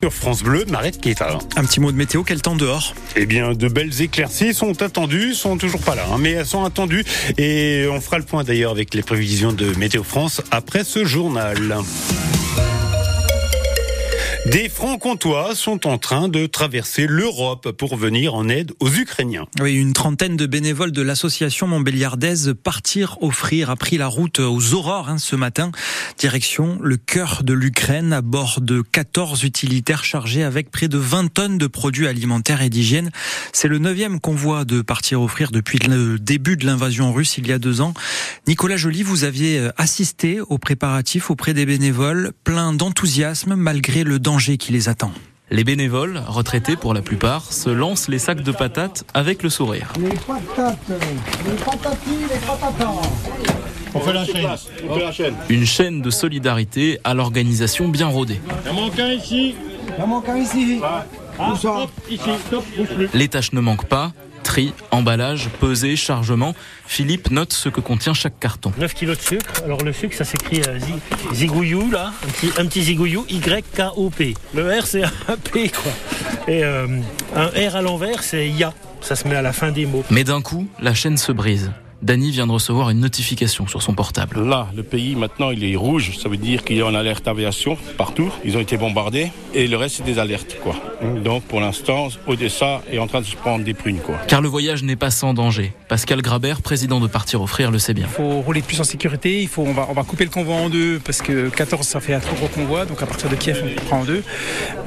Sur France Bleu, Marette Kéta. Un petit mot de météo, quel temps dehors Eh bien, de belles éclaircies sont attendues, sont toujours pas là, hein, mais elles sont attendues. Et on fera le point d'ailleurs avec les prévisions de Météo France après ce journal. Des Francs-Comtois sont en train de traverser l'Europe pour venir en aide aux Ukrainiens. Oui, une trentaine de bénévoles de l'association montbéliardaise Partir Offrir a pris la route aux aurores hein, ce matin. Direction le cœur de l'Ukraine à bord de 14 utilitaires chargés avec près de 20 tonnes de produits alimentaires et d'hygiène. C'est le neuvième convoi de Partir Offrir depuis le début de l'invasion russe il y a deux ans. Nicolas Joly, vous aviez assisté aux préparatifs auprès des bénévoles, plein d'enthousiasme malgré le danger qui les attend. Les bénévoles, retraités pour la plupart, se lancent les sacs de patates avec le sourire. Les patates, les patatis, les patatas. On fait la chaîne. On fait la chaîne. Une chaîne de solidarité à l'organisation bien rodée. Il en manque un ici. Il en manque un ici. Ah, stop, ici, plus. Les tâches ne manquent pas. Tri, emballage, pesée, chargement. Philippe note ce que contient chaque carton. 9 kilos de sucre. Alors le sucre, ça s'écrit euh, zi- zigouillou, là. Un petit, un petit zigouillou, Y-K-O-P. Le R, c'est un P, quoi. Et euh, un R à l'envers, c'est Ya. Ça se met à la fin des mots. Mais d'un coup, la chaîne se brise. Dany vient de recevoir une notification sur son portable. Là, le pays maintenant, il est rouge. Ça veut dire qu'il y a une alerte aviation partout. Ils ont été bombardés. Et le reste, c'est des alertes, quoi. Donc, pour l'instant, Odessa est en train de se prendre des prunes, quoi. Car le voyage n'est pas sans danger. Pascal Grabert, président de Partir Offrir, le sait bien. Il faut rouler plus en sécurité, il faut, on, va, on va couper le convoi en deux parce que 14 ça fait un trop gros convoi, donc à partir de Kiev on prend en deux.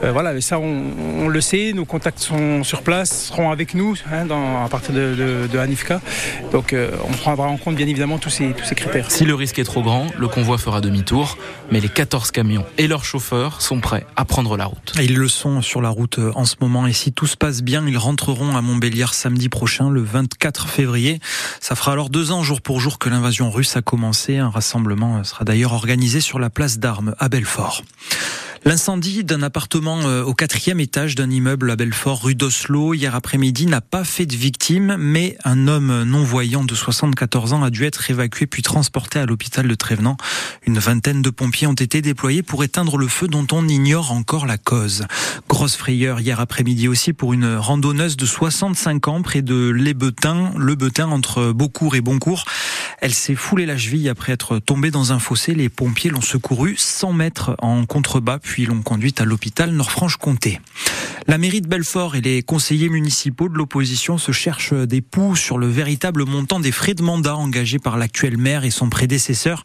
Euh, voilà, mais ça on, on le sait, nos contacts sont sur place, seront avec nous hein, dans, à partir de, de, de Hanifka. Donc euh, on prendra en compte bien évidemment tous ces, tous ces critères. Si le risque est trop grand, le convoi fera demi-tour, mais les 14 camions et leurs chauffeurs sont prêts à prendre la route. Ils le sont sur la route en ce moment et si tout se passe bien, ils rentreront à Montbéliard samedi prochain, le 24 février. Ça fera alors deux ans jour pour jour que l'invasion russe a commencé. Un rassemblement sera d'ailleurs organisé sur la place d'armes à Belfort. L'incendie d'un appartement euh, au quatrième étage d'un immeuble à Belfort, rue d'Oslo, hier après-midi, n'a pas fait de victime, mais un homme non-voyant de 74 ans a dû être évacué puis transporté à l'hôpital de Trévenant. Une vingtaine de pompiers ont été déployés pour éteindre le feu dont on ignore encore la cause. Grosse frayeur hier après-midi aussi pour une randonneuse de 65 ans près de Les Betins, le Betin entre Beaucourt et Boncourt. Elle s'est foulée la cheville après être tombée dans un fossé. Les pompiers l'ont secourue 100 mètres en contrebas puis l'ont conduite à l'hôpital Nord-Franche-Comté. La mairie de Belfort et les conseillers municipaux de l'opposition se cherchent des poux sur le véritable montant des frais de mandat engagés par l'actuel maire et son prédécesseur.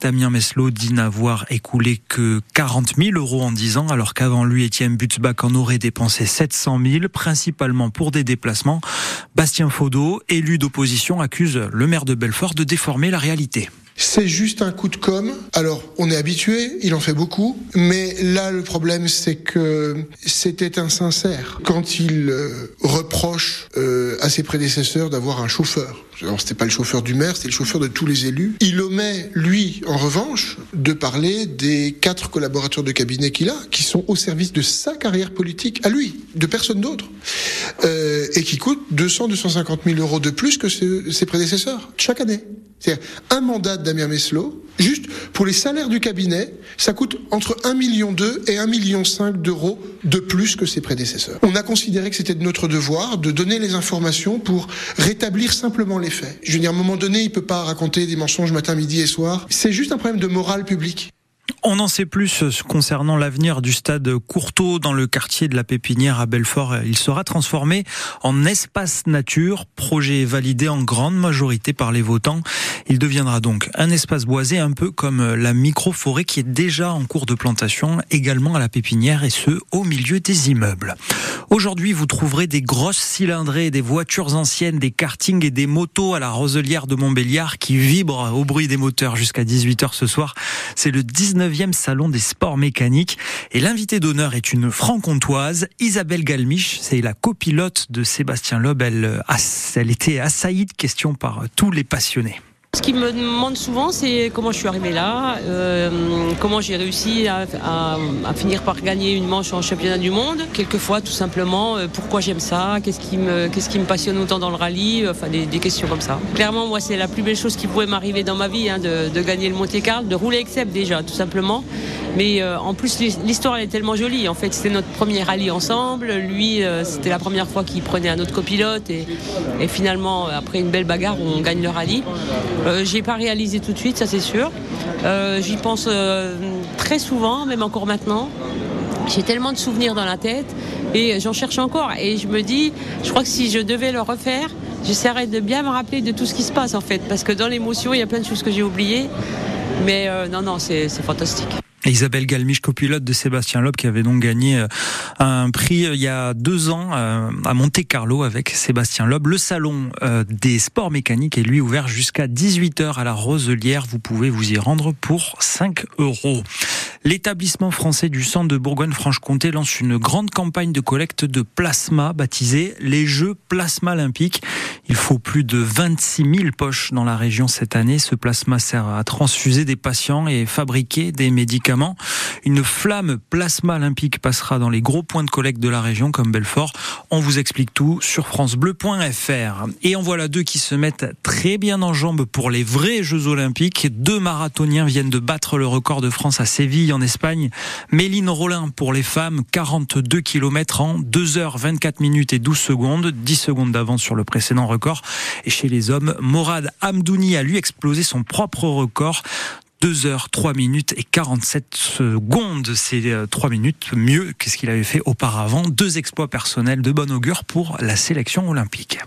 Damien Meslot dit n'avoir écoulé que 40 000 euros en 10 ans, alors qu'avant lui, Étienne Butzbach en aurait dépensé 700 000, principalement pour des déplacements. Bastien Faudot, élu d'opposition, accuse le maire de Belfort de déformer la réalité. C'est juste un coup de com. Alors, on est habitué, il en fait beaucoup, mais là, le problème, c'est que c'était insincère quand il euh, reproche euh, à ses prédécesseurs d'avoir un chauffeur. Alors, c'était pas le chauffeur du maire, c'était le chauffeur de tous les élus. Il omet, lui, en revanche, de parler des quatre collaborateurs de cabinet qu'il a, qui sont au service de sa carrière politique, à lui, de personne d'autre, euh, et qui coûtent 200, 250 000 euros de plus que ses prédécesseurs, chaque année. C'est-à-dire un mandat de Damien Meslot, juste pour les salaires du cabinet, ça coûte entre 1,2 million et 1,5 million d'euros de plus que ses prédécesseurs. On a considéré que c'était de notre devoir de donner les informations pour rétablir simplement les faits. Je veux dire, à un moment donné, il peut pas raconter des mensonges matin, midi et soir. C'est juste un problème de morale publique. On en sait plus concernant l'avenir du stade Courtauld dans le quartier de la Pépinière à Belfort. Il sera transformé en espace nature, projet validé en grande majorité par les votants. Il deviendra donc un espace boisé un peu comme la micro-forêt qui est déjà en cours de plantation également à la Pépinière et ce au milieu des immeubles. Aujourd'hui, vous trouverez des grosses cylindrées, des voitures anciennes, des kartings et des motos à la Roselière de Montbéliard qui vibrent au bruit des moteurs jusqu'à 18h ce soir. C'est le 19e salon des sports mécaniques et l'invité d'honneur est une franc-comtoise, Isabelle Galmiche. C'est la copilote de Sébastien Loeb. Elle, elle était assaillie de questions par tous les passionnés. Ce qu'ils me demandent souvent, c'est comment je suis arrivée là, euh, comment j'ai réussi à, à, à, finir par gagner une manche en championnat du monde. Quelquefois, tout simplement, euh, pourquoi j'aime ça, qu'est-ce qui, me, qui me passionne autant dans le rallye, enfin des, des, questions comme ça. Clairement, moi, c'est la plus belle chose qui pouvait m'arriver dans ma vie, hein, de, de, gagner le Monte Carlo, de rouler avec Seb déjà, tout simplement. Mais euh, en plus, l'histoire est tellement jolie. En fait, c'était notre premier rallye ensemble. Lui, euh, c'était la première fois qu'il prenait un autre copilote. Et, et, finalement, après une belle bagarre, on gagne le rallye. Euh, J'ai pas réalisé tout de suite, ça c'est sûr. Euh, j'y pense très souvent, même encore maintenant. J'ai tellement de souvenirs dans la tête et j'en cherche encore. Et je me dis, je crois que si je devais le refaire, j'essaierais de bien me rappeler de tout ce qui se passe en fait. Parce que dans l'émotion, il y a plein de choses que j'ai oubliées. Mais euh, non, non, c'est fantastique. Isabelle Galmiche, copilote de Sébastien Loeb, qui avait donc gagné euh, un prix euh, il y a deux ans à Monte Carlo avec Sébastien Loeb. Le salon des sports mécaniques est lui ouvert jusqu'à 18h à la Roselière. Vous pouvez vous y rendre pour 5 euros. L'établissement français du centre de Bourgogne-Franche-Comté lance une grande campagne de collecte de plasma baptisée les Jeux Plasma Olympiques. Il faut plus de 26 000 poches dans la région cette année. Ce plasma sert à transfuser des patients et fabriquer des médicaments. Une flamme plasma olympique passera dans les gros points de collecte de la région comme Belfort. On vous explique tout sur francebleu.fr. Et en voilà deux qui se mettent très bien en jambes pour les vrais Jeux Olympiques. Deux marathoniens viennent de battre le record de France à Séville en Espagne. Méline Rollin pour les femmes, 42 km en 2 h 24 minutes et 12 secondes, 10 secondes d'avance sur le précédent record. Et chez les hommes, Morad Hamdouni a lui explosé son propre record. 2 heures 3 minutes et 47 secondes. C'est 3 euh, minutes mieux que ce qu'il avait fait auparavant. Deux exploits personnels de bon augure pour la sélection olympique.